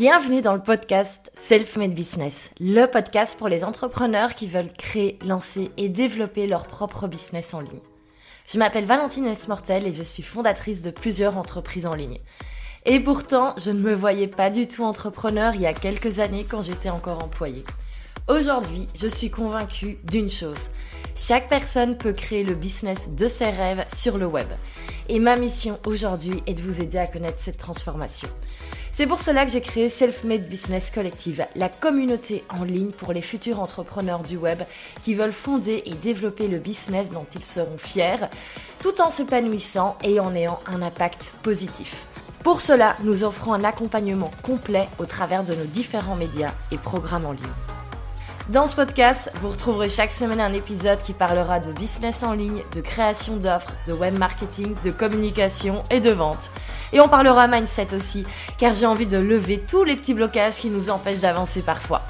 Bienvenue dans le podcast Self-Made Business, le podcast pour les entrepreneurs qui veulent créer, lancer et développer leur propre business en ligne. Je m'appelle Valentine Esmortel et je suis fondatrice de plusieurs entreprises en ligne. Et pourtant, je ne me voyais pas du tout entrepreneur il y a quelques années quand j'étais encore employée. Aujourd'hui, je suis convaincue d'une chose. Chaque personne peut créer le business de ses rêves sur le web. Et ma mission aujourd'hui est de vous aider à connaître cette transformation. C'est pour cela que j'ai créé Self-Made Business Collective, la communauté en ligne pour les futurs entrepreneurs du web qui veulent fonder et développer le business dont ils seront fiers, tout en s'épanouissant et en ayant un impact positif. Pour cela, nous offrons un accompagnement complet au travers de nos différents médias et programmes en ligne. Dans ce podcast, vous retrouverez chaque semaine un épisode qui parlera de business en ligne, de création d'offres, de web marketing, de communication et de vente. Et on parlera mindset aussi, car j'ai envie de lever tous les petits blocages qui nous empêchent d'avancer parfois.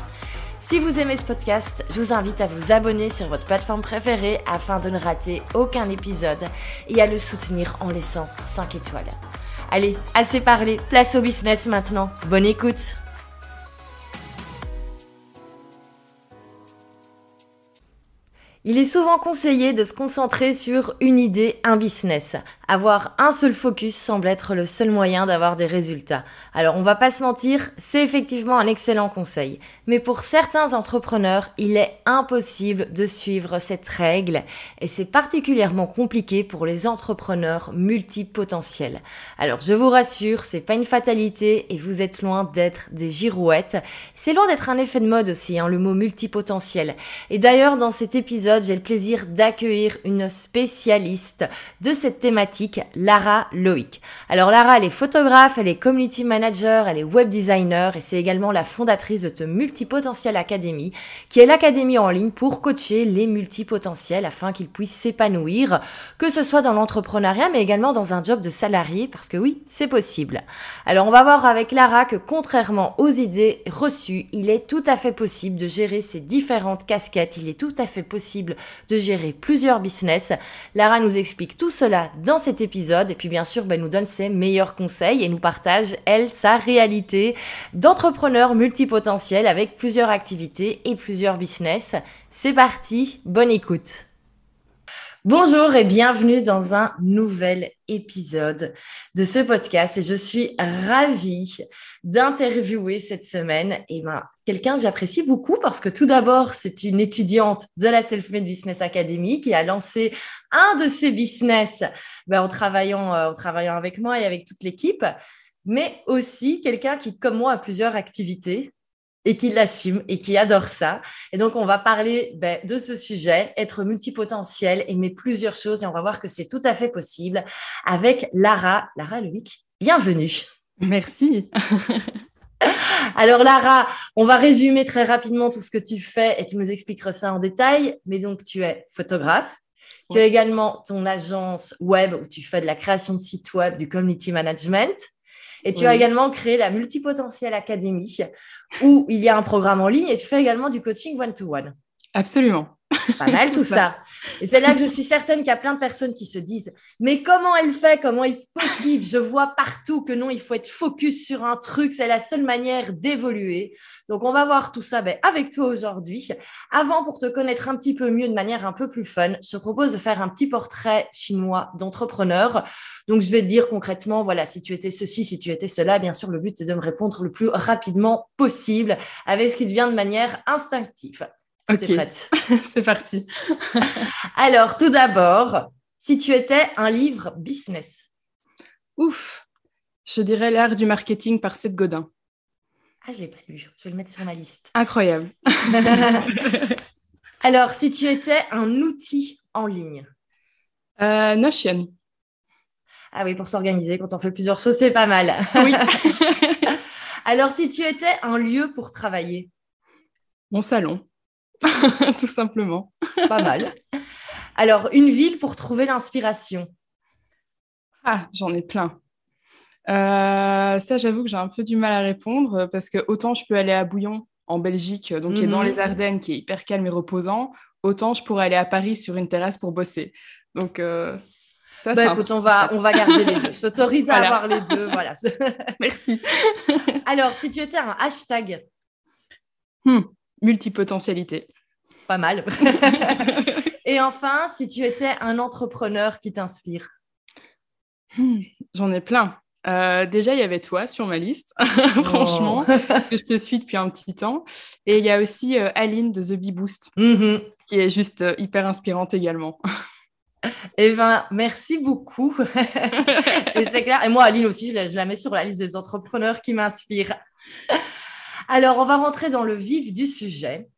Si vous aimez ce podcast, je vous invite à vous abonner sur votre plateforme préférée afin de ne rater aucun épisode et à le soutenir en laissant 5 étoiles. Allez, assez parlé, place au business maintenant. Bonne écoute Il est souvent conseillé de se concentrer sur une idée, un business. Avoir un seul focus semble être le seul moyen d'avoir des résultats. Alors on va pas se mentir, c'est effectivement un excellent conseil. Mais pour certains entrepreneurs, il est impossible de suivre cette règle et c'est particulièrement compliqué pour les entrepreneurs multipotentiels. Alors je vous rassure, c'est pas une fatalité et vous êtes loin d'être des girouettes. C'est loin d'être un effet de mode aussi, hein, le mot multipotentiel. Et d'ailleurs dans cet épisode j'ai le plaisir d'accueillir une spécialiste de cette thématique, Lara Loïc. Alors Lara, elle est photographe, elle est community manager, elle est web designer et c'est également la fondatrice de The Multipotentiel Academy, qui est l'académie en ligne pour coacher les multipotentiels afin qu'ils puissent s'épanouir, que ce soit dans l'entrepreneuriat mais également dans un job de salarié parce que oui, c'est possible. Alors on va voir avec Lara que contrairement aux idées reçues, il est tout à fait possible de gérer ces différentes casquettes, il est tout à fait possible de gérer plusieurs business. Lara nous explique tout cela dans cet épisode et puis bien sûr, ben, nous donne ses meilleurs conseils et nous partage, elle, sa réalité d'entrepreneur multipotentiel avec plusieurs activités et plusieurs business. C'est parti, bonne écoute. Bonjour et bienvenue dans un nouvel épisode de ce podcast. Et je suis ravie d'interviewer cette semaine. Et ben, quelqu'un que j'apprécie beaucoup parce que tout d'abord c'est une étudiante de la Self-Made Business Academy qui a lancé un de ses business ben, en, travaillant, euh, en travaillant avec moi et avec toute l'équipe mais aussi quelqu'un qui comme moi a plusieurs activités et qui l'assume et qui adore ça. Et donc, on va parler ben, de ce sujet, être multipotentiel, aimer plusieurs choses, et on va voir que c'est tout à fait possible avec Lara. Lara Loïc, bienvenue. Merci. Alors Lara, on va résumer très rapidement tout ce que tu fais et tu nous expliqueras ça en détail. Mais donc, tu es photographe. Tu as également ton agence web où tu fais de la création de sites web, du community management. Et tu as également créé la Multipotentiel Academy, où il y a un programme en ligne et tu fais également du coaching one-to-one. Absolument. Pas mal tout ça. Et c'est là que je suis certaine qu'il y a plein de personnes qui se disent Mais comment elle fait? Comment est-ce possible? Je vois partout que non, il faut être focus sur un truc. C'est la seule manière d'évoluer. Donc, on va voir tout ça ben, avec toi aujourd'hui. Avant, pour te connaître un petit peu mieux de manière un peu plus fun, je te propose de faire un petit portrait chinois d'entrepreneur. Donc, je vais te dire concrètement voilà, si tu étais ceci, si tu étais cela. Bien sûr, le but est de me répondre le plus rapidement possible avec ce qui te vient de manière instinctive. Ok, c'est parti. Alors, tout d'abord, si tu étais un livre business Ouf, je dirais L'art du marketing par Seth Godin. Ah, je ne l'ai pas lu, je vais le mettre sur ma liste. Incroyable. Alors, si tu étais un outil en ligne euh, Notion. Ah oui, pour s'organiser, quand on fait plusieurs choses, c'est pas mal. Oui. Alors, si tu étais un lieu pour travailler Mon salon. tout simplement. Pas mal. Alors, une ville pour trouver l'inspiration Ah, j'en ai plein. Euh, ça, j'avoue que j'ai un peu du mal à répondre parce que autant je peux aller à Bouillon en Belgique, donc qui est dans mhm. les Ardennes, qui est hyper calme et reposant, autant je pourrais aller à Paris sur une terrasse pour bosser. Donc, euh, Ça, bah, écoute, on va, on va garder les deux. Je t'autorise à avoir les deux. Voilà. Merci. Alors, si tu étais un hashtag hmm, Multipotentialité. Pas mal. Et enfin, si tu étais un entrepreneur qui t'inspire hmm, J'en ai plein. Euh, déjà, il y avait toi sur ma liste, franchement, que je te suis depuis un petit temps. Et il y a aussi euh, Aline de The Bee Boost, mm-hmm. qui est juste euh, hyper inspirante également. Eh bien, merci beaucoup. et c'est clair. Et moi, Aline aussi, je la, je la, mets sur la liste des entrepreneurs qui m'inspirent. Alors, on va rentrer dans le vif du sujet.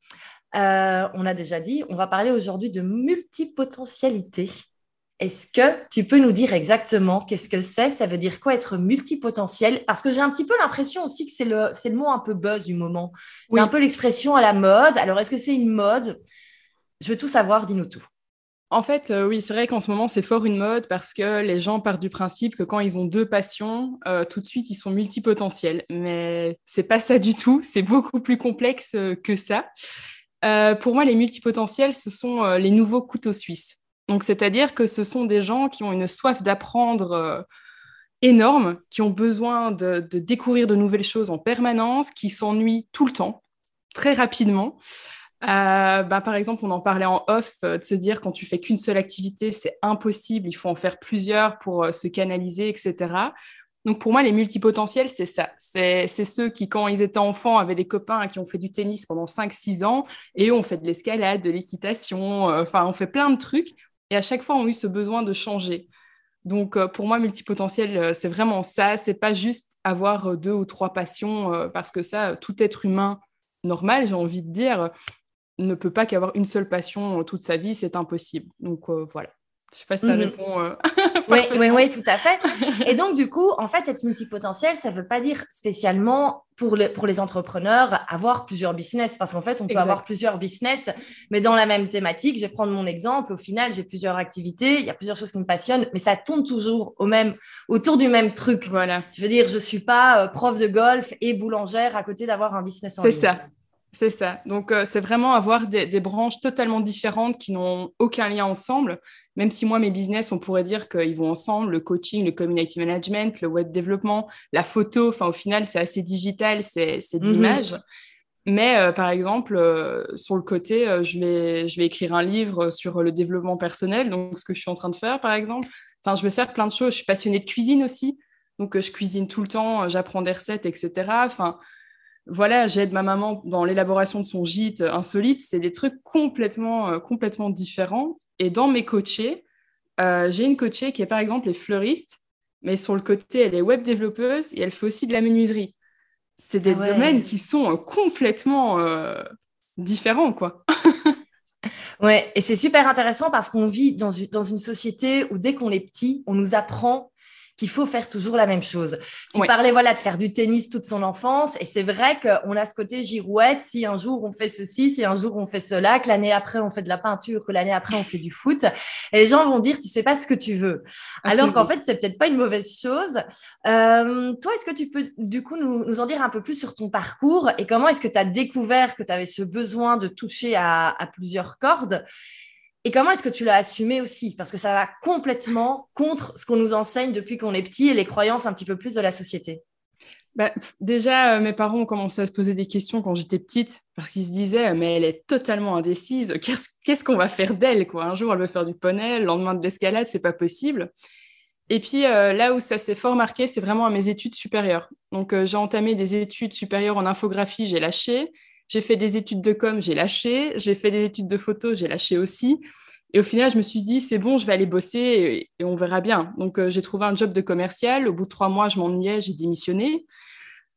on a déjà dit, on va parler aujourd'hui de multipotentialité. Est-ce que tu peux nous dire exactement qu'est-ce que c'est? Ça veut dire quoi être multipotentiel? Parce que j'ai un petit peu l'impression aussi que c'est le, c'est le mot un peu buzz du moment. C'est un peu l'expression à la mode. Alors, est-ce que c'est une mode? Je veux tout savoir, dis-nous tout. En fait, euh, oui, c'est vrai qu'en ce moment, c'est fort une mode parce que les gens partent du principe que quand ils ont deux passions, euh, tout de suite, ils sont multipotentiels. Mais c'est pas ça du tout. C'est beaucoup plus complexe euh, que ça. pour moi, les multipotentiels, ce sont les nouveaux couteaux suisses. C'est-à-dire que ce sont des gens qui ont une soif d'apprendre énorme, qui ont besoin de, découvrir de nouvelles choses en permanence, qui s'ennuient tout le temps, très rapidement. Euh, bah, par exemple, on en parlait en off, euh, de se dire quand tu fais qu'une seule activité, c'est impossible, il faut en faire plusieurs pour se canaliser, etc. Donc pour moi, les multipotentiels, c'est ça. C'est ceux qui, quand ils étaient enfants, avaient des copains qui ont fait du tennis pendant 5-6 ans et ont fait de l'escalade, de l'équitation, enfin, on fait plein de trucs et à chaque fois ont eu ce besoin de changer. Donc euh, pour moi, multipotentiel, euh, c'est vraiment ça. C'est pas juste avoir euh, deux ou trois passions, parce que ça, tout être humain normal, j'ai envie de dire, ne peut pas qu'avoir une seule passion toute sa vie, c'est impossible. Donc voilà. Je sais pas si ça mhm. répond. Euh, oui, oui, oui, tout à fait. Et donc, du coup, en fait, être multipotentiel, ça ne veut pas dire spécialement pour les, pour les entrepreneurs avoir plusieurs business, parce qu'en fait, on peut avoir plusieurs business, mais dans la même thématique. Je vais prendre mon exemple. Au final, j'ai plusieurs activités, il y a plusieurs choses qui me passionnent, mais ça tourne toujours au même, autour du même truc. Voilà. Je veux dire, je ne suis pas euh, prof de golf et boulangère à côté d'avoir un business en ligne. C'est ça. C'est ça. Donc, euh, c'est vraiment avoir des, branches totalement différentes qui n'ont aucun lien ensemble. Même si moi, mes business, on pourrait dire qu'ils vont ensemble, le coaching, le community management, le web développement, la photo, enfin, au final, c'est assez digital, c'est de mhm. l'image. Mais euh, par exemple, euh, sur le côté, je, vais, je vais écrire un livre sur le développement personnel, donc ce que je suis en train de faire, par exemple. Enfin, je vais faire plein de choses. Je suis passionnée de cuisine aussi, donc je cuisine tout le temps, j'apprends des recettes, etc. Enfin, voilà, j'aide ma maman dans l'élaboration de son gîte insolite. C'est des trucs complètement, euh, complètement différents. Et dans mes coachés, euh, j'ai une coachée qui est par exemple les fleuriste, mais sur le côté, elle est web développeuse et elle fait aussi de la menuiserie. C'est des ah domaines qui sont euh, complètement différents, quoi. ouais, et c'est super intéressant parce qu'on vit dans une société où dès qu'on est petit, on nous apprend qu'il faut faire toujours la même chose. Tu parlais voilà de faire du tennis toute son enfance et c'est vrai qu'on a ce côté girouette. Si un jour on fait ceci, si un jour on fait cela, que l'année après on fait de la peinture, que l'année après on fait du foot, et les gens vont dire tu sais pas ce que tu veux. Alors qu'en fait c'est peut-être pas une mauvaise chose. Euh, toi, est-ce que tu peux du coup nous, en dire un peu plus sur ton parcours et comment est-ce que tu as découvert que tu avais ce besoin de toucher à plusieurs cordes? Et comment est-ce que tu l'as assumé aussi? Parce que ça va complètement contre ce qu'on nous enseigne depuis qu'on est petit et les croyances un petit peu plus de la société. Bah, déjà, euh, mes parents ont commencé à se poser des questions quand j'étais petite, parce qu'ils se disaient, mais elle est totalement indécise, qu'est-ce qu'on va faire d'elle Un jour, elle veut faire du poney, le lendemain de l'escalade, c'est pas possible. Et puis euh, là où ça s'est fort marqué, c'est vraiment à mes études supérieures. Donc euh, j'ai entamé des études supérieures en infographie, j'ai lâché. J'ai fait des études de com, j'ai lâché. J'ai fait des études de photo, j'ai lâché aussi. Et au final, je me suis dit, c'est bon, je vais aller bosser et, on verra bien. Donc, euh, j'ai trouvé un job de commercial. Au bout de trois mois, je m'ennuyais, j'ai démissionné.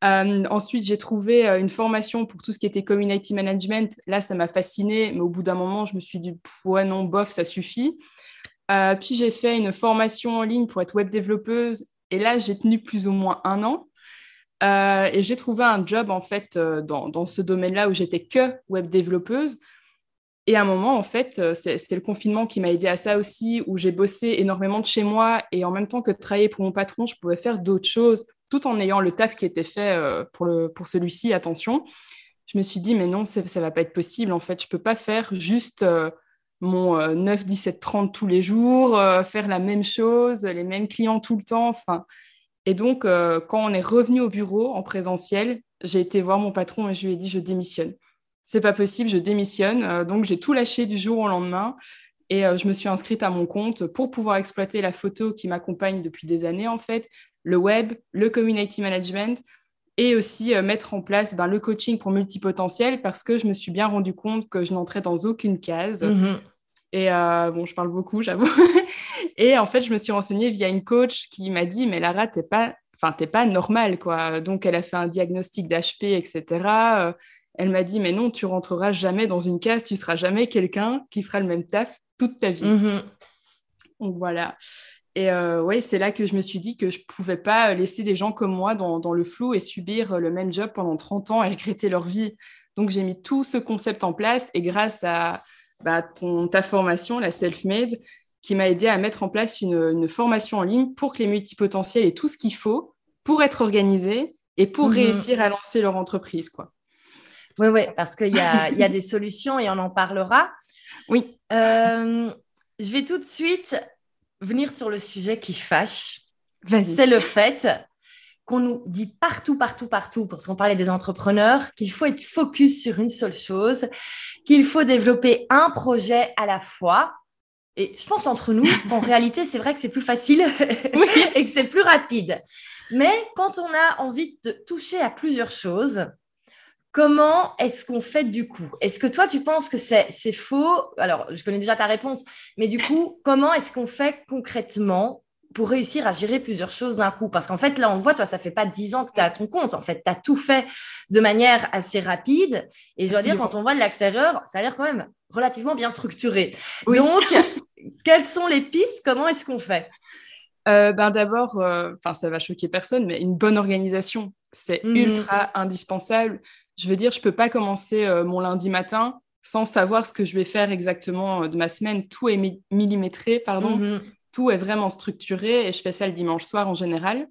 Euh, ensuite, j'ai trouvé euh, une formation pour tout ce qui était community management. Là, ça m'a fasciné, mais au bout d'un moment, je me suis dit, ouais, non, bof, ça suffit. puis, j'ai fait une formation en ligne pour être web développeuse. Et là, j'ai tenu plus ou moins un an. Euh, et j'ai trouvé un job en fait euh, dans, dans, ce domaine-là où j'étais que web développeuse. Et à un moment, en fait, euh, c'était le confinement qui m'a aidé à ça aussi, où j'ai bossé énormément de chez moi et en même temps que de travailler pour mon patron, je pouvais faire d'autres choses tout en ayant le taf qui était fait pour, pour celui-ci, attention. Je me suis dit, mais non, ça ne va pas être possible. En fait, je ne peux pas faire juste mon 9, 17, 30 tous les jours, faire la même chose, les mêmes clients tout le temps. Enfin, et donc, quand on est revenu au bureau en présentiel, j'ai été voir mon patron et je lui ai dit je démissionne. C'est pas possible, je démissionne. donc, j'ai tout lâché du jour au lendemain. Et je me suis inscrite à mon compte pour pouvoir exploiter la photo qui m'accompagne depuis des années, en fait, le web, le community management et aussi euh, mettre en place ben, le coaching pour multipotentiel parce que je me suis bien rendu compte que je n'entrais dans aucune case. Mhm. Et euh, bon, je parle beaucoup, j'avoue. et en fait, je me suis renseignée via une coach qui m'a dit, mais Lara, t'es pas, enfin, t'es pas normale, quoi. Donc, elle a fait un diagnostic d'HP, etc. Euh, elle m'a dit, mais non, tu rentreras jamais dans une case, tu seras jamais quelqu'un qui fera le même taf toute ta vie. Mhm. Donc voilà. Et euh, ouais, c'est là que je me suis dit que je ne pouvais pas laisser des gens comme moi dans, le flou et subir le même job pendant 30 ans et regretter leur vie. Donc j'ai mis tout ce concept en place et grâce à bah, ton, ta formation, la self-made, qui m'a aidé à mettre en place une, formation en ligne pour que les multipotentiels aient tout ce qu'il faut pour être organisés et pour mhm. réussir à lancer leur entreprise. Quoi. Oui, oui, parce qu'il y a, y a des solutions et on en parlera. Oui. Euh, je vais tout de suite venir sur le sujet qui fâche. C'est le fait qu'on nous dit partout, partout, partout, parce qu'on parlait des entrepreneurs, qu'il faut être focus sur une seule chose, qu'il faut développer un projet à la fois. Et je pense entre nous, en réalité, c'est vrai que c'est plus facile et que c'est plus rapide. Mais quand on a envie de toucher à plusieurs choses, Comment est-ce qu'on fait du coup? Est-ce que toi, tu penses que c'est faux? Alors, je connais déjà ta réponse, mais du coup, comment est-ce qu'on fait concrètement pour réussir à gérer plusieurs choses d'un coup Parce qu'en fait, là, on voit, toi, ça fait pas dix ans que tu as ton compte. En fait, tu as tout fait de manière assez rapide. Et je dois dire, quand on voit de l'extérieur, ça a l'air quand même relativement bien structuré. Donc, quelles sont les pistes? Comment est-ce qu'on fait? Euh, ben D'abord, euh, enfin ça va choquer personne, mais une bonne organisation, c'est mmh. ultra indispensable. Je veux dire, je peux pas commencer euh, mon lundi matin sans savoir ce que je vais faire exactement euh, de ma semaine. Tout est millimétré, pardon. Mhm. Tout est vraiment structuré et je fais ça le dimanche soir en général.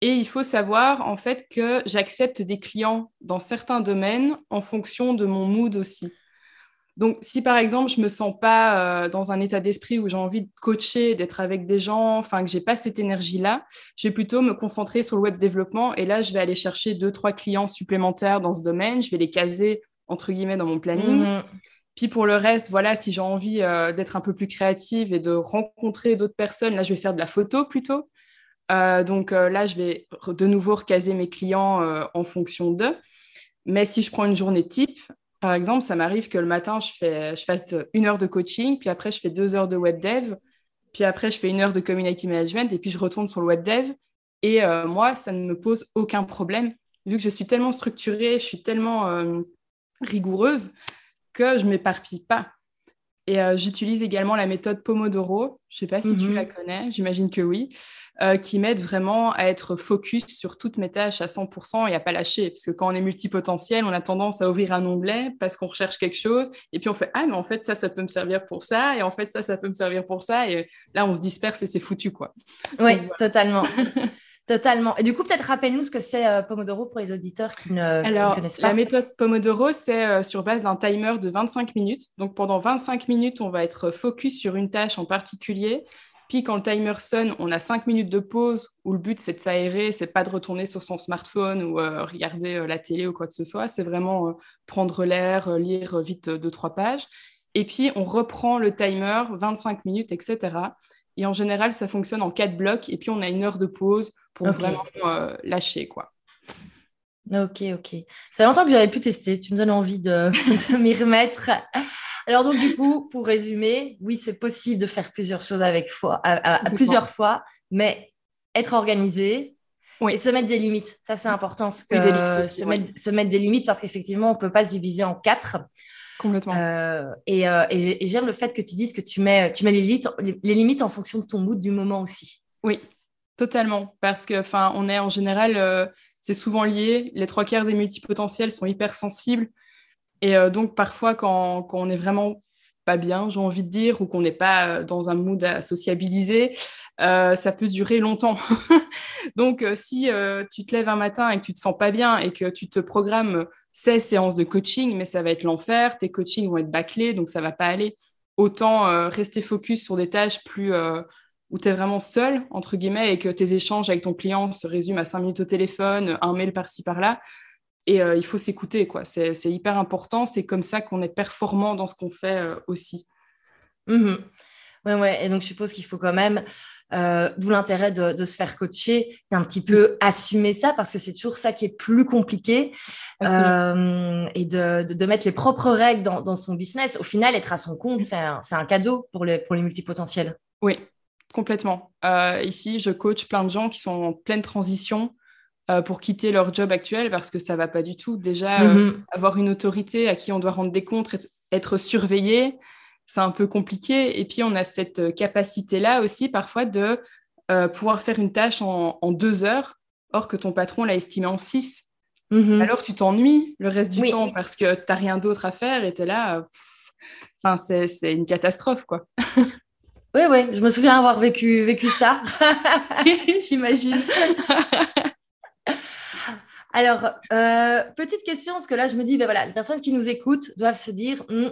Et il faut savoir en fait que j'accepte des clients dans certains domaines en fonction de mon mood aussi. Donc, si par exemple, je me sens pas euh, dans un état d'esprit où j'ai envie de coacher, d'être avec des gens, enfin que j'ai pas cette énergie-là, je vais plutôt me concentrer sur le web développement et là, je vais aller chercher deux, trois clients supplémentaires dans ce domaine. Je vais les caser entre guillemets dans mon planning. Mhm. Puis pour le reste, voilà, si j'ai envie euh, d'être un peu plus créative et de rencontrer d'autres personnes, là, je vais faire de la photo plutôt. Euh, donc là, je vais de nouveau recaser mes clients en fonction d'eux. Mais si je prends une journée type, par exemple, ça m'arrive que le matin, je, fais, je fasse une heure de coaching, puis après, je fais deux heures de web dev, puis après, je fais une heure de community management, et puis je retourne sur le web dev. Et euh, moi, ça ne me pose aucun problème, vu que je suis tellement structurée, je suis tellement euh, rigoureuse que je m'éparpille pas. Et euh, j'utilise également la méthode Pomodoro. Je ne sais pas si tu mhm. la connais, j'imagine que oui, euh, qui m'aide vraiment à être focus sur toutes mes tâches à 100% et à pas lâcher. Parce que quand on est multipotentiel, on a tendance à ouvrir un onglet parce qu'on recherche quelque chose et puis on fait Ah, mais en fait, ça, ça peut me servir pour ça et en fait, ça, ça peut me servir pour ça. Et là, on se disperse et c'est foutu, quoi. Oui, totalement. Totalement. Et du coup, peut-être rappelle-nous ce que c'est euh, Pomodoro pour les auditeurs qui ne, Alors, connaissent pas. La méthode Pomodoro, c'est euh, sur base d'un timer de 25 minutes. Donc, pendant 25 minutes, on va être focus sur une tâche en particulier. Puis, quand le timer sonne, on a 5 minutes de pause où le but, c'est de s'aérer, c'est pas de retourner sur son smartphone ou euh, regarder la télé ou quoi que ce soit. C'est vraiment prendre l'air, lire vite deux, trois pages. Et puis, on reprend le timer, 25 minutes, etc. Et en général, ça fonctionne en quatre blocs. Et puis, on a une heure de pause pour vraiment euh, lâcher, quoi. Ok, ok. Ça fait longtemps que j'avais pu tester. Tu me donnes envie de, m'y remettre. Alors donc du coup, pour résumer, oui, c'est possible de faire plusieurs choses avec fois, à, plusieurs fois, mais être organisé et se mettre des limites. Ça, c'est important. se, mettre, se, mettre, des limites parce qu'effectivement, on ne peut pas se diviser en quatre. Complètement. Euh, euh, et, et, j'aime le fait que tu dises que tu mets, tu mets les, limites, les limites en fonction de ton mood du moment aussi. Oui, totalement. Parce que, enfin, on est en général, euh, c'est souvent lié. Les trois quarts des multipotentiels sont hypersensibles. Et donc, parfois, quand, quand, on est vraiment pas bien, j'ai envie de dire, ou qu'on n'est pas dans un mood à sociabiliser, ça peut durer longtemps. donc, si tu te lèves un matin et que tu te sens pas bien et que tu te programmes 16 séances de coaching, mais ça va être l'enfer, tes coachings vont être bâclés, donc ça va pas aller. autant rester focus sur des tâches plus où tu es vraiment seul, entre guillemets, et que tes échanges avec ton client se résument à cinq minutes au téléphone, un mail par-ci, par-là. Et il faut s'écouter, quoi. C'est hyper important. C'est comme ça qu'on est performant dans ce qu'on fait aussi. Mmh ouais, ouais. Et donc, je suppose qu'il faut quand même euh, d'où l'intérêt de, se faire coacher, d'un petit peu assumer ça parce que c'est toujours ça qui est plus compliqué euh, et de, mettre les propres règles dans, son business. Au final, être à son compte, c'est un, cadeau pour les, pour les multipotentiels. Oui, complètement. Euh, ici, je coach plein de gens qui sont en pleine transition pour quitter leur job actuel parce que ça va pas du tout. Déjà, mm-hmm. avoir une autorité à qui on doit rendre des comptes, être surveillé, c'est un peu compliqué. Et puis, on a cette euh, capacité-là aussi parfois de euh, pouvoir faire une tâche en, deux heures, or que ton patron l'a estimé en six. Mhm. Alors, tu t'ennuies le reste du temps parce que tu n'as rien d'autre à faire et tu es là. Euh, enfin, c'est une catastrophe, quoi. oui, oui, je me souviens avoir vécu, vécu ça. J'imagine. Alors, petite question, parce que là, je me dis, ben voilà, les personnes qui nous écoutent doivent se dire, hmm,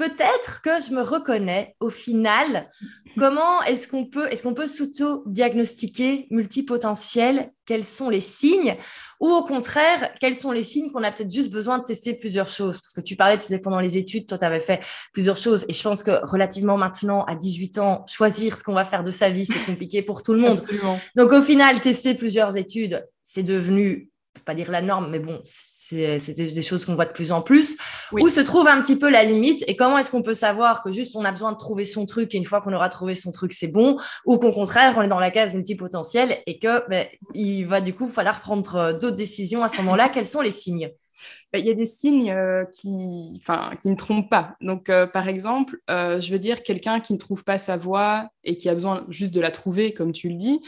peut-être que je me reconnais au final. Comment est-ce qu'on peut, est-ce qu'on peut s'auto-diagnostiquer multipotentiel? Quels sont les signes? Ou au contraire, quels sont les signes qu'on a peut-être juste besoin de tester plusieurs choses? Parce que tu parlais, tu sais, pendant les études, toi, tu avais fait plusieurs choses. Et je pense que relativement maintenant, à 18 ans, choisir ce qu'on va faire de sa vie, c'est compliqué pour tout le monde. Donc au final, tester plusieurs études, c'est devenu pas dire la norme, mais bon, c'est des choses qu'on voit de plus en plus. Où se trouve un petit peu la limite et comment est-ce qu'on peut savoir que juste on a besoin de trouver son truc et une fois qu'on aura trouvé son truc, c'est bon, ou qu'au contraire, on est dans la case multipotentielle et que ben, il va du coup falloir prendre euh, d'autres décisions à ce moment-là? Quels sont les signes? Ben, il y a des signes euh, qui, qui ne trompent pas. Donc, euh, par exemple, je veux dire, quelqu'un qui ne trouve pas sa voie et qui a besoin juste de la trouver, comme tu le dis,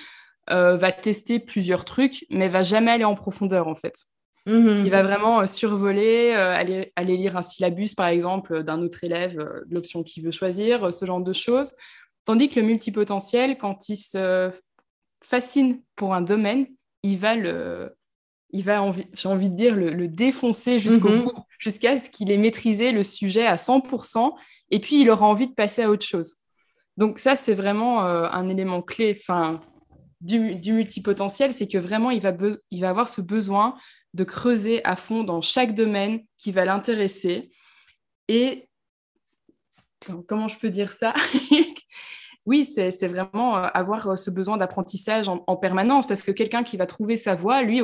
euh, va tester plusieurs trucs, mais va jamais aller en profondeur en fait. Mhm. Il va vraiment euh, survoler, euh, aller, aller, lire un syllabus par exemple d'un autre élève, de l'option qu'il veut choisir, ce genre de choses. Tandis que le multipotentiel, quand il se fascine pour un domaine, il va le, il va, j'ai envie de dire, le, défoncer jusqu'au mhm. bout, jusqu'à ce qu'il ait maîtrisé le sujet à 100%, et puis il aura envie de passer à autre chose. Donc ça, c'est vraiment un élément clé. Enfin, du, multipotentiel, c'est que vraiment, il va, il va avoir ce besoin de creuser à fond dans chaque domaine qui va l'intéresser. Et comment je peux dire ça? Oui, c'est vraiment euh, avoir euh, ce besoin d'apprentissage en, permanence, parce que quelqu'un qui va trouver sa voie, lui,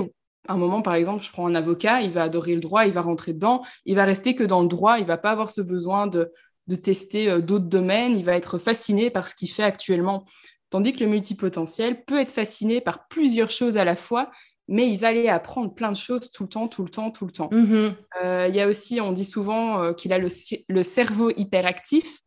à un moment, par exemple, je prends un avocat, il va adorer le droit, il va rentrer dedans, il va rester que dans le droit, il va pas avoir ce besoin de, de tester euh, d'autres domaines, il va être fasciné par ce qu'il fait actuellement. Tandis que le multipotentiel peut être fasciné par plusieurs choses à la fois, mais il va aller apprendre plein de choses tout le temps, tout le temps, tout le temps. Mm-hmm. Euh, il y a aussi, on dit souvent euh, qu'il a le, cerveau hyperactif.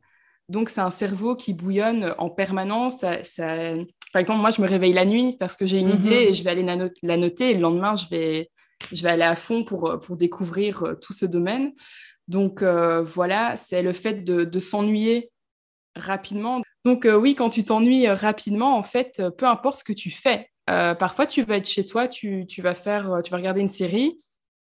Donc, c'est un cerveau qui bouillonne en permanence. Par exemple, moi, je me réveille la nuit parce que j'ai une mm-hmm. idée et je vais aller la, noter. Et le lendemain, je vais, je vais aller à fond pour, pour découvrir euh, tout ce domaine. Donc, voilà, c'est le fait de s'ennuyer rapidement. Donc euh, oui, quand tu t'ennuies euh, rapidement, en fait, euh, peu importe ce que tu fais, parfois tu vas être chez toi, tu, vas faire, tu vas regarder une série.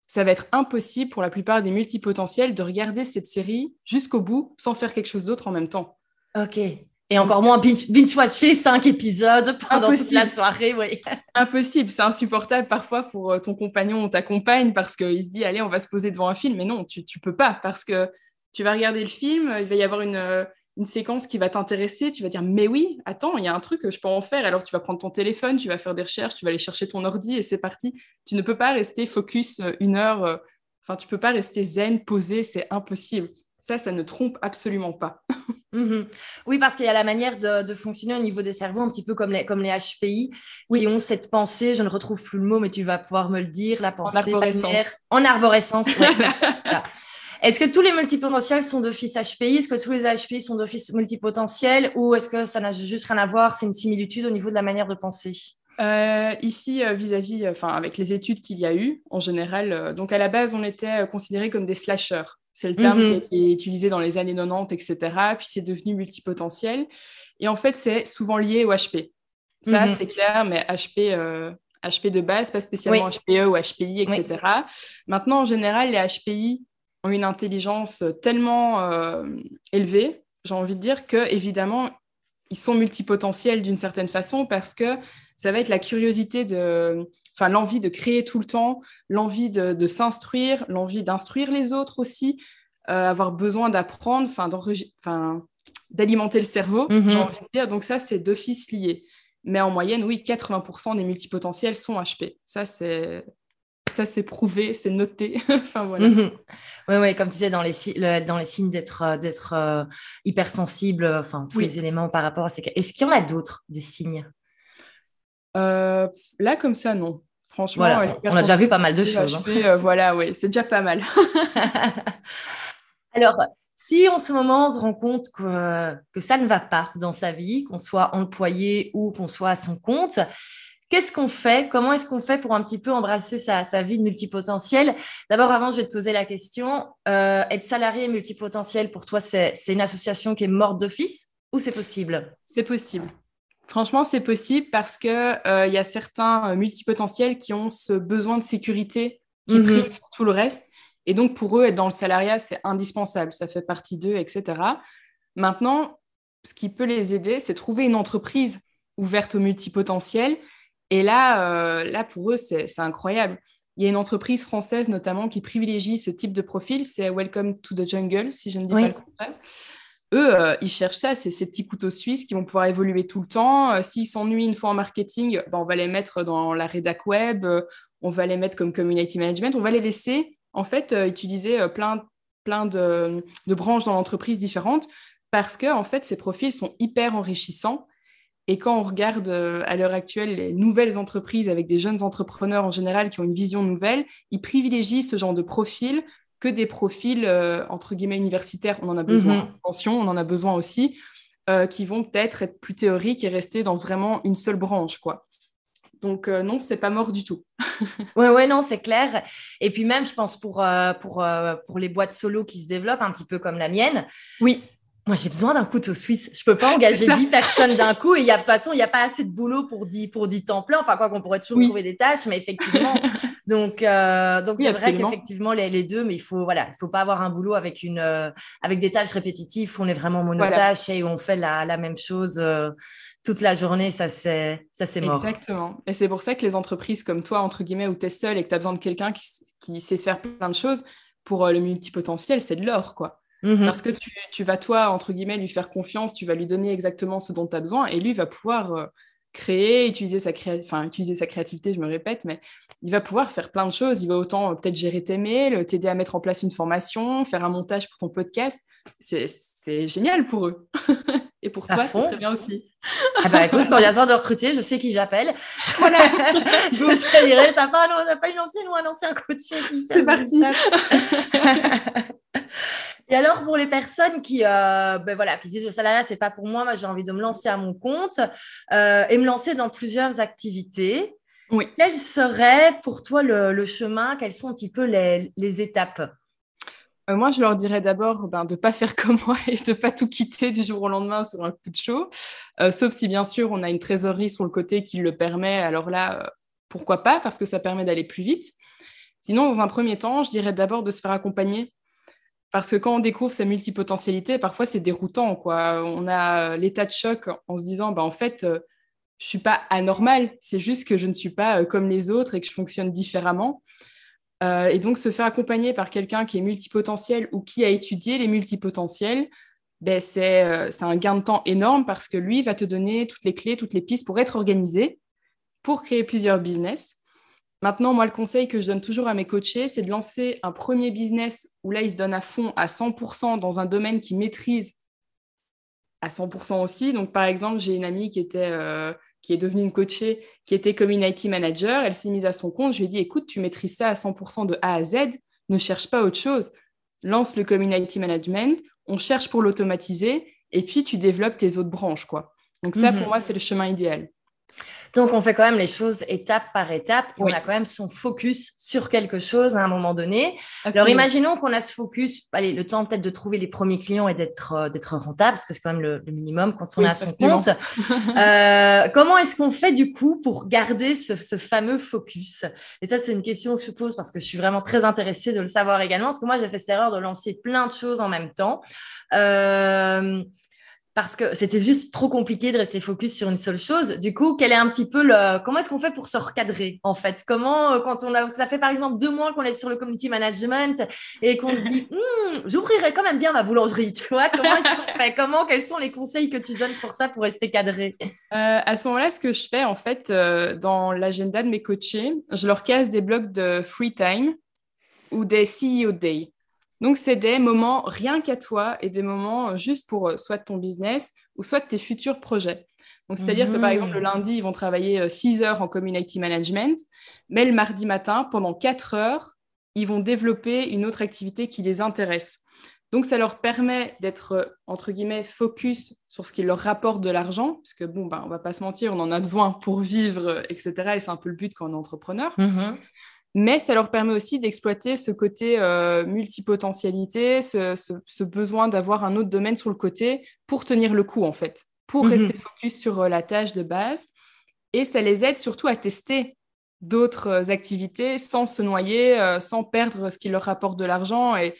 Ça va être impossible pour la plupart des multipotentiels de regarder cette série jusqu'au bout sans faire quelque chose d'autre en même temps. Ok. Et encore moins binge-watcher cinq épisodes pendant toute la soirée, oui. Impossible, c'est insupportable parfois pour ton compagnon ou ta compagne parce qu'il se dit, allez, on va se poser devant un film. Mais non, tu ne peux pas parce que tu vas regarder le film, il va y avoir une, une séquence qui va t'intéresser, tu vas dire mais oui, attends, il y a un truc que je peux en faire. Alors tu vas prendre ton téléphone, tu vas faire des recherches, tu vas aller chercher ton ordi et c'est parti. Tu ne peux pas rester focus euh, une heure. Euh, enfin, tu peux pas rester zen, posé, c'est impossible. Ça, ça ne trompe absolument pas. Mhm. Oui, parce qu'il y a la manière de, fonctionner au niveau des cerveaux, un petit peu comme les, comme les HPI, qui ont cette pensée, je ne retrouve plus le mot, mais tu vas pouvoir me le dire, la pensée en arborescence. En arborescence, ça. Est-ce que tous les multipotentiels sont d'office HPI Est-ce que tous les HPI sont d'office multipotentiels? Ou est-ce que ça n'a juste rien à voir C'est une similitude au niveau de la manière de penser? Euh, ici, euh, vis-à-vis, enfin, avec les études qu'il y a eu, en général, euh, donc à la base, on était considérés comme des slashers. C'est le terme mhm. qui est utilisé dans les années 90, etc. Puis c'est devenu multipotentiel. Et en fait, c'est souvent lié au HP. Ça, mhm. c'est clair, mais HP, HP de base, pas spécialement HPE ou HPI, etc. Maintenant, en général, les HPI une intelligence tellement euh, élevée, j'ai envie de dire que, évidemment, ils sont multipotentiels d'une certaine façon parce que ça va être la curiosité de, enfin, l'envie de créer tout le temps, l'envie de, s'instruire, l'envie d'instruire les autres aussi, euh, avoir besoin d'apprendre, enfin, d'alimenter le cerveau, j'ai mhm. envie de dire. Donc ça, c'est d'office lié. Mais en moyenne, oui, 80% des multipotentiels sont HP. Ça, c'est ça c'est prouvé, c'est noté. enfin voilà. Oui, oui, comme tu disais, dans les, dans les signes d'être euh, d'être euh, hypersensible, enfin tous les éléments par rapport à ces cas. Est-ce qu'il y en a d'autres des signes? Euh, Là, comme ça, non. Franchement, on a déjà vu pas mal de choses. Hein. voilà, oui, c'est déjà pas mal. Alors, si en ce moment on se rend compte que, que ça ne va pas dans sa vie, qu'on soit employé ou qu'on soit à son compte, Qu'est-ce qu'on fait? Comment est-ce qu'on fait pour un petit peu embrasser sa, vie de multipotentiel? D'abord, avant, je vais te poser la question. Euh, être salarié multipotentiel, pour toi, c'est une association qui est morte d'office ou c'est possible? C'est possible. Franchement, c'est possible parce qu'il euh, y a certains euh, multipotentiels qui ont ce besoin de sécurité qui mhm. prime sur tout le reste. Et donc, pour eux, être dans le salariat, c'est indispensable. Ça fait partie d'eux, etc. Maintenant, ce qui peut les aider, c'est trouver une entreprise ouverte aux multipotentiels et là, euh, là pour eux, c'est incroyable. Il y a une entreprise française notamment qui privilégie ce type de profil, c'est Welcome to the Jungle, si je ne dis pas le contraire. Eux, euh, ils cherchent ça, c'est ces petits couteaux suisses qui vont pouvoir évoluer tout le temps. Euh, s'ils s'ennuient une fois en marketing, ben, on va les mettre dans la rédac web, on va les mettre comme community management, on va les laisser en fait utiliser plein, plein de, de branches dans l'entreprise différentes parce que en fait, ces profils sont hyper enrichissants et quand on regarde euh, à l'heure actuelle les nouvelles entreprises avec des jeunes entrepreneurs en général qui ont une vision nouvelle, ils privilégient ce genre de profil que des profils euh, entre guillemets universitaires. On en a besoin. Mhm. Attention, on en a besoin aussi, euh, qui vont peut-être être plus théoriques et rester dans vraiment une seule branche, quoi. Donc non, c'est pas mort du tout. ouais, ouais, non, c'est clair. Et puis même, je pense pour pour pour les boîtes solo qui se développent, un petit peu comme la mienne. Oui moi, j'ai besoin d'un couteau suisse. Je peux pas engager 10 personnes d'un coup. Et y a, de toute façon, il n'y a pas assez de boulot pour 10, pour 10 temps plein. Enfin, quoi qu'on pourrait toujours trouver des tâches, mais effectivement. donc, euh, donc c'est vrai qu'effectivement, les, les, deux, mais il faut, voilà, il faut pas avoir un boulot avec une, euh, avec des tâches répétitives. On est vraiment monotâche et on fait la, la même chose euh, toute la journée. Ça, c'est, ça, c'est mort. Exactement. Et c'est pour ça que les entreprises comme toi, entre guillemets, où tu es seul et que tu as besoin de quelqu'un qui, qui sait faire plein de choses, pour le multipotentiel, c'est de l'or, quoi. Mhm. Parce que tu, vas, toi, entre guillemets, lui faire confiance, tu vas lui donner exactement ce dont tu as besoin et lui va pouvoir euh, créer, utiliser sa, enfin, utiliser sa créativité, je me répète, mais il va pouvoir faire plein de choses. Il va autant euh, peut-être gérer tes mails, t'aider à mettre en place une formation, faire un montage pour ton podcast. C'est génial pour eux. et pour toi, c'est très bien aussi. ah bah écoute, quand il y a besoin de recruter, je sais qui j'appelle. Voilà. je vous dirais, t'as pas, pas une ancienne ou un ancien coach qui C'est parti. Et alors, pour les personnes qui, euh, ben voilà, qui disent le salariat, c'est pas pour moi, moi j'ai envie de me lancer à mon compte euh, et me lancer dans plusieurs activités. Oui. Quel serait pour toi le, chemin? Quelles sont un petit peu les, étapes? Euh, moi, je leur dirais d'abord ben, de ne pas faire comme moi et de ne pas tout quitter du jour au lendemain sur un coup de chaud. sauf si, bien sûr, on a une trésorerie sur le côté qui le permet. Alors là, pourquoi pas? Parce que ça permet d'aller plus vite. Sinon, dans un premier temps, je dirais d'abord de se faire accompagner parce que quand on découvre sa multipotentialité, parfois c'est déroutant. On a l'état de choc en se disant, bah, en fait, euh, je ne suis pas anormal, c'est juste que je ne suis pas euh, comme les autres et que je fonctionne différemment. Euh, et donc se faire accompagner par quelqu'un qui est multipotentiel ou qui a étudié les multipotentiels, ben, c'est un gain de temps énorme parce que lui va te donner toutes les clés, toutes les pistes pour être organisé, pour créer plusieurs business. Maintenant, moi, le conseil que je donne toujours à mes coachés, c'est de lancer un premier business où là, ils se donnent à fond, à 100% dans un domaine qu'ils maîtrisent à 100% aussi. Donc, par exemple, j'ai une amie qui, était, euh, qui est devenue une coachée, qui était community manager. Elle s'est mise à son compte. Je lui ai dit, écoute, tu maîtrises ça à 100% de A à Z. Ne cherche pas autre chose. Lance le community management. On cherche pour l'automatiser. Et puis, tu développes tes autres branches. quoi. Donc, ça, pour mhm. moi, c'est le chemin idéal. Donc, on fait quand même les choses étape par étape et on a quand même son focus sur quelque chose à un moment donné. Alors, imaginons qu'on a ce focus, allez, le temps peut-être de trouver les premiers clients et d'être euh, d'être rentable, parce que c'est quand même le, minimum quand on a son compte. euh, comment est-ce qu'on fait du coup pour garder ce, ce fameux focus? Et ça, c'est une question que je pose parce que je suis vraiment très intéressée de le savoir également, parce que moi, j'ai fait cette erreur de lancer plein de choses en même temps. Euh, parce que c'était juste trop compliqué de rester focus sur une seule chose. Du coup, quel est un petit peu le comment est-ce qu'on fait pour se recadrer en fait? Comment euh, quand on a ça fait par exemple deux mois qu'on est sur le community management et qu'on se dit hmm, j'ouvrirai quand même bien ma boulangerie, tu vois? Comment est-ce qu'on fait? Comment Quels sont les conseils que tu donnes pour ça pour rester cadré? Euh, À ce moment-là, ce que je fais en fait euh, dans l'agenda de mes coachés, je leur casse des blocs de free time ou des CEO day. Donc, c'est des moments rien qu'à toi et des moments euh, juste pour euh, soit ton business ou soit tes futurs projets. Donc, c'est-à-dire que par exemple, le lundi, ils vont travailler 6 euh, heures en community management, mais le mardi matin, pendant 4 heures, ils vont développer une autre activité qui les intéresse. Donc, ça leur permet d'être, entre guillemets, focus sur ce qui leur rapporte de l'argent, parce que, bon, ben, on va pas se mentir, on en a besoin pour vivre, etc. Et c'est un peu le but quand on est entrepreneur. Mmh mais ça leur permet aussi d'exploiter ce côté euh, multipotentialité, ce, besoin d'avoir un autre domaine sur le côté pour tenir le coup, en fait, pour mhm. rester focus sur euh, la tâche de base. Et ça les aide surtout à tester d'autres euh, activités sans se noyer, sans perdre ce qui leur rapporte de l'argent. Et,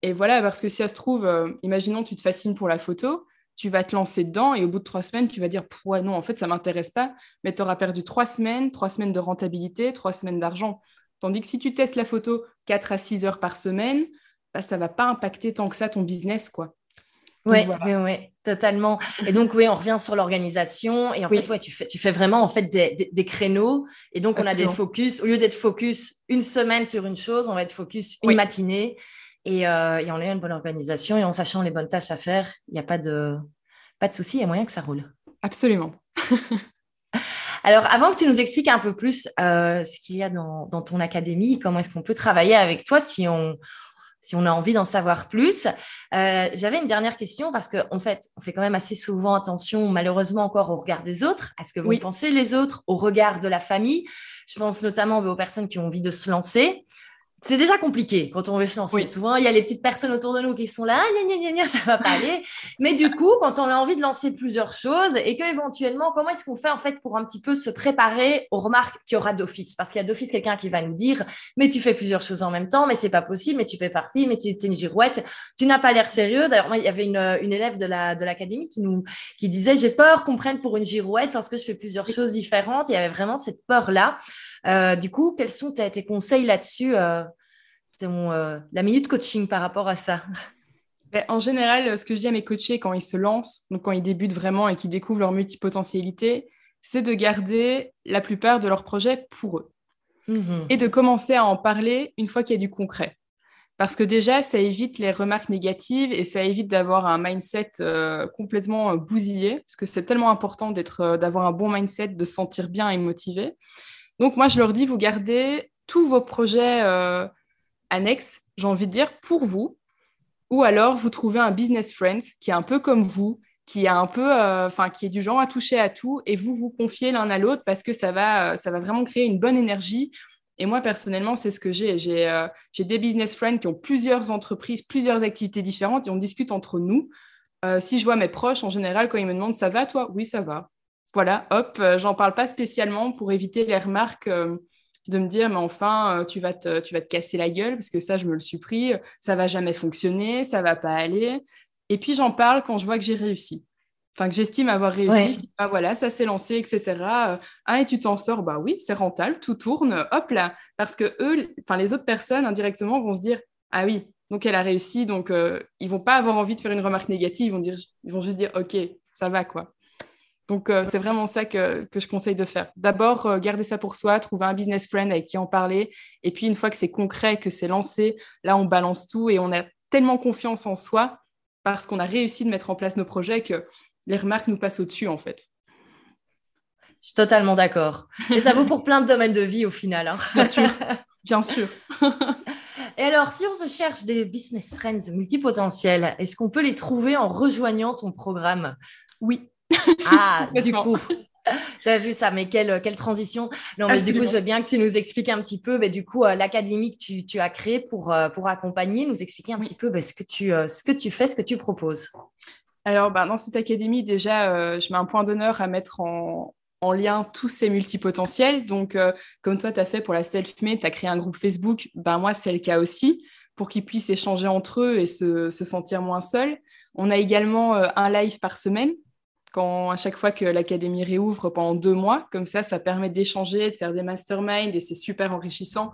et, voilà, parce que si ça se trouve, imaginons tu te fascines pour la photo, tu vas te lancer dedans et au bout de trois semaines, tu vas dire ouais, non, en fait, ça ne m'intéresse pas, mais tu auras perdu trois semaines, trois semaines de rentabilité, trois semaines d'argent. Tandis que si tu testes la photo 4 à 6 heures par semaine, bah, ça ne va pas impacter tant que ça ton business. quoi. Oui, oui, totalement. Et donc, oui, on revient sur l'organisation. Et en fait, ouais, tu, fais, tu fais vraiment en fait, des, créneaux. Et donc, on a des focus. Au lieu d'être focus une semaine sur une chose, on va être focus une matinée. Et, euh, et, on a une bonne organisation. Et en sachant les bonnes tâches à faire, il n'y a pas de, pas de souci. Il y a moyen que ça roule. Absolument. Alors, avant que tu nous expliques un peu plus euh, ce qu'il y a dans, ton académie, comment est-ce qu'on peut travailler avec toi si on, si on a envie d'en savoir plus. Euh, j'avais une dernière question parce qu'en fait, on fait quand même assez souvent attention, malheureusement encore, au regard des autres. À ce que vous pensez les autres, au regard de la famille? Je pense notamment aux personnes qui ont envie de se lancer c'est déjà compliqué quand on veut se lancer. Souvent, il y a les petites personnes autour de nous qui sont là, ah, gna, gna, gna, ça va pas aller. Mais du coup, quand on a envie de lancer plusieurs choses et qu'éventuellement, comment est-ce qu'on fait en fait pour un petit peu se préparer aux remarques qu'il y aura d'office? Parce qu'il y a d'office quelqu'un qui va nous dire, mais tu fais plusieurs choses en même temps, mais c'est pas possible, mais tu partie, mais tu es une girouette, tu n'as pas l'air sérieux. D'ailleurs, moi, il y avait une, une élève de la de l'académie qui nous qui disait, j'ai peur qu'on prenne pour une girouette parce que je fais plusieurs choses différentes. Il y avait vraiment cette peur là. Euh, du coup, quels sont tes, conseils là-dessus euh, euh, la minute coaching par rapport à ça ben, En général, ce que je dis à mes coachés quand ils se lancent, donc quand ils débutent vraiment et qu'ils découvrent leur multipotentialité, c'est de garder la plupart de leurs projets pour eux mhm. et de commencer à en parler une fois qu'il y a du concret. Parce que déjà, ça évite les remarques négatives et ça évite d'avoir un mindset complètement bousillé, parce que c'est tellement important d'avoir un bon mindset, de se sentir bien et motivé. Donc moi, je leur dis, vous gardez tous vos projets euh, annexes, j'ai envie de dire, pour vous. Ou alors, vous trouvez un business friend qui est un peu comme vous, qui a un peu, euh, enfin, qui est du genre à toucher à tout, et vous vous confiez l'un à l'autre parce que ça va, euh, ça va vraiment créer une bonne énergie. Et moi, personnellement, c'est ce que j'ai. J'ai des business friends qui ont plusieurs entreprises, plusieurs activités différentes, et on discute entre nous. si je vois mes proches, en général, quand ils me demandent ça va, toi? Oui, ça va voilà, hop, euh, j'en parle pas spécialement pour éviter les remarques euh, de me dire, mais enfin, euh, tu vas, te, tu vas te casser la gueule, parce que ça, je me le suis pris, ça va jamais fonctionner, ça va pas aller. Et puis, j'en parle quand je vois que j'ai réussi. Enfin, que j'estime avoir réussi. Ah, voilà, ça s'est lancé, etc. Ah, et tu t'en sors? Bah oui, c'est rentable, tout tourne, hop là. Parce que eux, enfin, les autres personnes, indirectement, vont se dire, ah oui, donc elle a réussi, donc ils vont pas avoir envie de faire une remarque négative, ils vont, dire, ils vont juste dire, ok, ça va, quoi. Donc, euh, c'est vraiment ça que, je conseille de faire. D'abord, euh, garder ça pour soi, trouver un business friend avec qui en parler. Et puis, une fois que c'est concret, que c'est lancé, là, on balance tout et on a tellement confiance en soi parce qu'on a réussi de mettre en place nos projets que les remarques nous passent au-dessus, en fait. Je suis totalement d'accord. Et ça vaut pour plein de domaines de vie au final. Hein. Bien sûr, bien sûr. Et alors, si on se cherche des business friends multipotentiels, est-ce qu'on peut les trouver en rejoignant ton programme? Oui, ah, du coup. T'as vu ça, mais quelle, quelle transition. Non, mais du coup, je veux bien que tu nous expliques un petit peu, mais du coup, euh, l'académie que tu, tu, as créée pour, euh, pour accompagner, nous expliquer un petit peu bah, ce, que tu, euh, ce que tu fais, ce que tu proposes. Alors, bah, dans cette académie, déjà, je mets un point d'honneur à mettre en, en, lien tous ces multipotentiels. Donc, comme toi, tu as fait pour la self-made, tu as créé un groupe Facebook, ben, moi, c'est le cas aussi pour qu'ils puissent échanger entre eux et se, se sentir moins seuls. On a également un live par semaine quand à chaque fois que l'académie réouvre pendant deux mois. Comme ça, ça permet d'échanger, de faire des masterminds et c'est super enrichissant.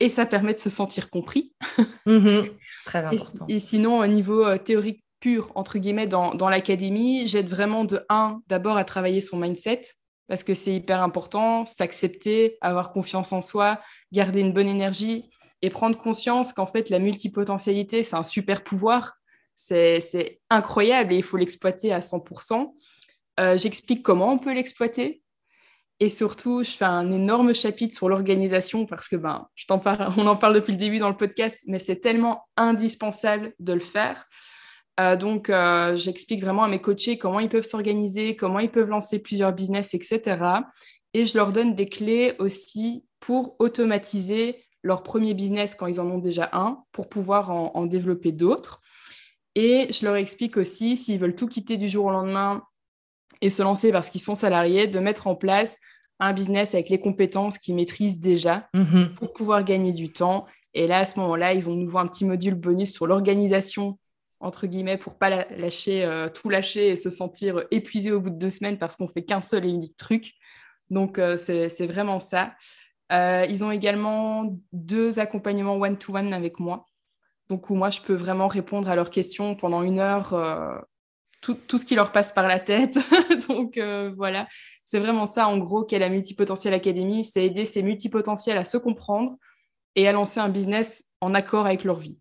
Et ça permet de se sentir compris. Mhm. très important. Et, sinon, au niveau euh, théorique pur, entre guillemets, dans, dans l'académie, j'aide vraiment de un, d'abord à travailler son mindset, parce que c'est hyper important, s'accepter, avoir confiance en soi, garder une bonne énergie et prendre conscience qu'en fait, la multipotentialité, c'est un super pouvoir. C'est incroyable et il faut l'exploiter à 100%. Euh, j'explique comment on peut l'exploiter. Et surtout, je fais un énorme chapitre sur l'organisation parce que ben, je parle, on en parle depuis le début dans le podcast, mais c'est tellement indispensable de le faire. Euh, donc, euh, j'explique vraiment à mes coachés comment ils peuvent s'organiser, comment ils peuvent lancer plusieurs business, etc. Et je leur donne des clés aussi pour automatiser leur premier business quand ils en ont déjà un, pour pouvoir en développer d'autres. Et je leur explique aussi, s'ils veulent tout quitter du jour au lendemain, et se lancer parce qu'ils sont salariés, de mettre en place un business avec les compétences qu'ils maîtrisent déjà mhm. pour pouvoir gagner du temps. Et là, à ce moment-là, ils ont nouveau un petit module bonus sur l'organisation, entre guillemets, pour pas lâcher, euh, tout lâcher et se sentir épuisé au bout de deux semaines parce qu'on fait qu'un seul et unique truc. Donc, euh, c'est vraiment ça. Euh, ils ont également deux accompagnements one-to-one avec moi. Donc, où moi, je peux vraiment répondre à leurs questions pendant une heure tout, ce qui leur passe par la tête. Donc euh, voilà, c'est vraiment ça en gros qu'est la Multipotentiel Academy, c'est aider ces multipotentiels à se comprendre et à lancer un business en accord avec leur vie,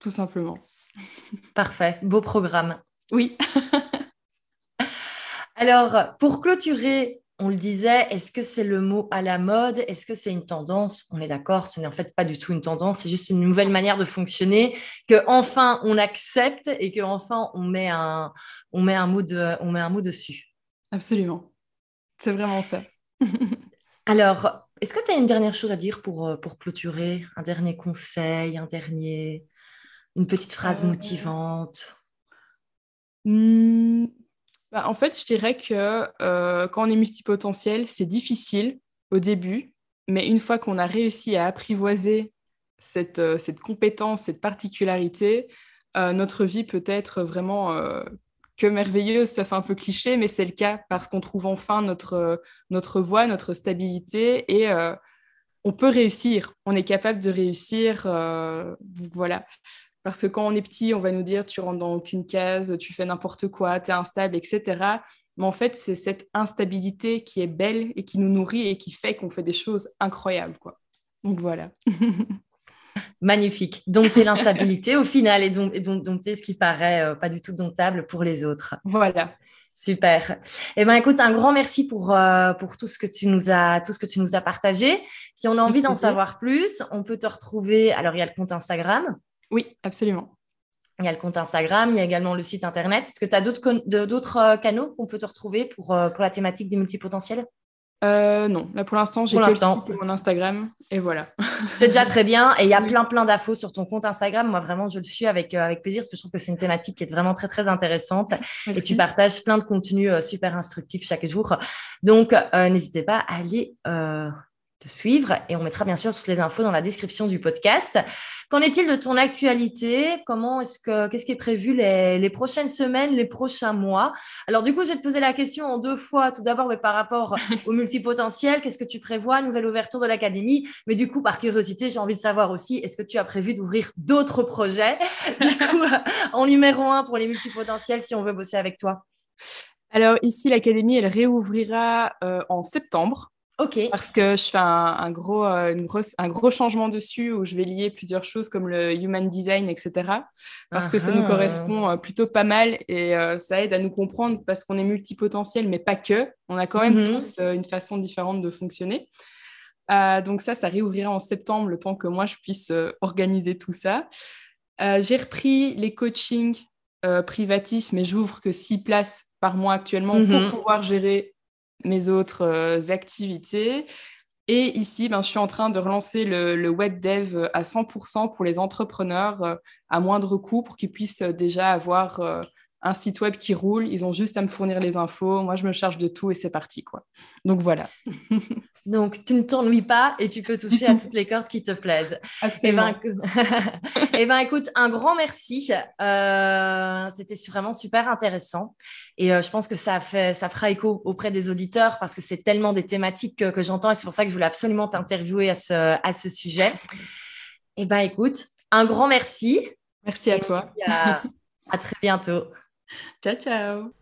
tout simplement. Parfait, beau programme. Oui. Alors, pour clôturer on le disait, est-ce que c'est le mot à la mode? Est-ce que c'est une tendance? On est d'accord, ce n'est en fait pas du tout une tendance, c'est juste une nouvelle manière de fonctionner que enfin on accepte et que enfin on met un, on met un mot on met un mot dessus. Absolument, c'est vraiment ça. Alors, est-ce que tu as une dernière chose à dire pour, euh, pour clôturer? Un dernier conseil, un dernier, une petite phrase euh, motivante? Hmm, bah, en fait, je dirais que euh, quand on est multipotentiel, c'est difficile au début, mais une fois qu'on a réussi à apprivoiser cette, euh, compétence, cette particularité, euh, notre vie peut être vraiment que merveilleuse. Ça fait un peu cliché, mais c'est le cas parce qu'on trouve enfin notre, notre voie, notre stabilité et on peut réussir. On est capable de réussir. voilà. Parce que quand on est petit, on va nous dire tu rentres dans aucune case, tu fais n'importe quoi, tu es instable, etc. Mais en fait, c'est cette instabilité qui est belle et qui nous nourrit et qui fait qu'on fait des choses incroyables. Quoi. Donc voilà. Magnifique. Dompter l'instabilité au final et, donc, et dompter ce qui paraît euh, pas du tout domptable pour les autres. Voilà. Super. Eh ben, écoute, un grand merci pour, euh, pour tout, ce que tu nous as, tout ce que tu nous as partagé. Si on a envie d'en savoir plus, on peut te retrouver. Alors, il y a le compte Instagram. Oui, absolument. Il y a le compte Instagram, il y a également le site internet. Est-ce que tu as d'autres euh, canaux qu'on peut te retrouver pour, euh, pour la thématique des multipotentiels? Euh, non, là pour l'instant, j'ai que le site mon Instagram et voilà. C'est déjà très bien et il y a plein plein d'infos sur ton compte Instagram. Moi vraiment, je le suis avec avec plaisir parce que je trouve que c'est une thématique qui est vraiment très très intéressante et tu partages plein de contenus super instructifs chaque jour. Donc n'hésitez pas à aller suivre et on mettra bien sûr toutes les infos dans la description du podcast. Qu'en est-il de ton actualité? Comment est-ce que qu'est-ce qui est prévu les, les, prochaines semaines, les prochains mois? Alors du coup, je vais te poser la question en deux fois. Tout d'abord, mais par rapport au multipotentiel, qu'est-ce que tu prévois? Nouvelle ouverture de l'académie. Mais du coup, par curiosité, j'ai envie de savoir aussi, est-ce que tu as prévu d'ouvrir d'autres projets? Du coup, en numéro un pour les multipotentiels, si on veut bosser avec toi. Alors ici, l'académie, elle réouvrira euh, en septembre. Ok. Parce que je fais un, gros, euh, une grosse, un gros changement dessus où je vais lier plusieurs choses comme le human design, etc. Parce que ça nous correspond euh, plutôt pas mal et euh, ça aide à nous comprendre parce qu'on est multipotentiel, mais pas que. On a quand même mhm. tous une façon différente de fonctionner. donc ça, ça réouvrira en septembre, le temps que moi, je puisse organiser tout ça. J'ai repris les coachings privatifs, mais j'ouvre que six places par mois actuellement pour mhm. pouvoir gérer mes autres activités. Et ici, ben, je suis en train de relancer le, web dev à 100% pour les entrepreneurs à moindre coût pour qu'ils puissent déjà avoir un site web qui roule. Ils ont juste à me fournir les infos. Moi, je me charge de tout et c'est parti. quoi. Donc voilà. Donc, tu ne t'ennuies pas et tu peux toucher à toutes les cordes qui te plaisent. Absolument. Eh ben, eh ben écoute, un grand merci. Euh, c'était vraiment super intéressant. Et euh, je pense que ça, fait, ça fera écho auprès des auditeurs parce que c'est tellement des thématiques que, j'entends et c'est pour ça que je voulais absolument t'interviewer à ce, à ce sujet. Eh ben écoute, un grand merci. Merci à toi. à très bientôt. Ciao, ciao.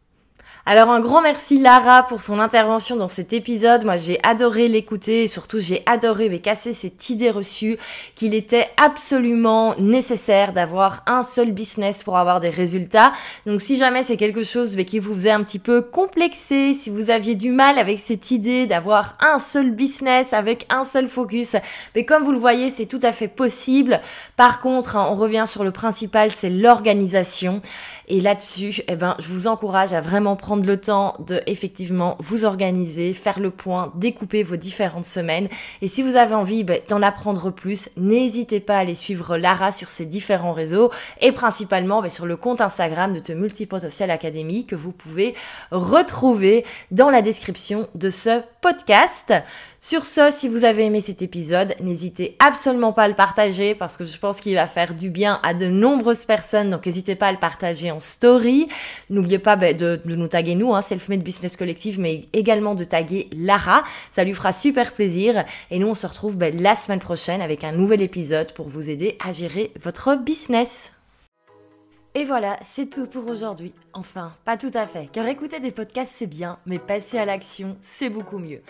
Alors un grand merci Lara pour son intervention dans cet épisode. Moi j'ai adoré l'écouter et surtout j'ai adoré mais casser cette idée reçue qu'il était absolument nécessaire d'avoir un seul business pour avoir des résultats. Donc si jamais c'est quelque chose mais qui vous faisait un petit peu complexer, si vous aviez du mal avec cette idée d'avoir un seul business avec un seul focus, mais comme vous le voyez c'est tout à fait possible. Par contre hein, on revient sur le principal c'est l'organisation et là-dessus eh ben je vous encourage à vraiment prendre le temps de effectivement vous organiser, faire le point, découper vos différentes semaines. Et si vous avez envie ben, d'en apprendre plus, n'hésitez pas à aller suivre Lara sur ses différents réseaux et principalement ben, sur le compte Instagram de The Multipotential Academy que vous pouvez retrouver dans la description de ce podcast. Sur ce, si vous avez aimé cet épisode, n'hésitez absolument pas à le partager parce que je pense qu'il va faire du bien à de nombreuses personnes. Donc n'hésitez pas à le partager story. N'oubliez pas ben, de, nous taguer nous, hein, Self-Made Business Collective, mais également de taguer Lara. Ça lui fera super plaisir. Et nous, on se retrouve ben, la semaine prochaine avec un nouvel épisode pour vous aider à gérer votre business. Et voilà, c'est tout pour aujourd'hui. Enfin, pas tout à fait, car écouter des podcasts c'est bien, mais passer à l'action c'est beaucoup mieux.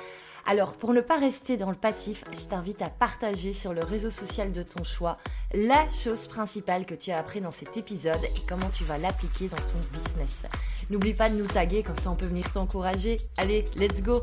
Alors, pour ne pas rester dans le passif, je t'invite à partager sur le réseau social de ton choix la chose principale que tu as appris dans cet épisode et comment tu vas l'appliquer dans ton business. N'oublie pas de nous taguer, comme ça on peut venir t'encourager. Allez, let's go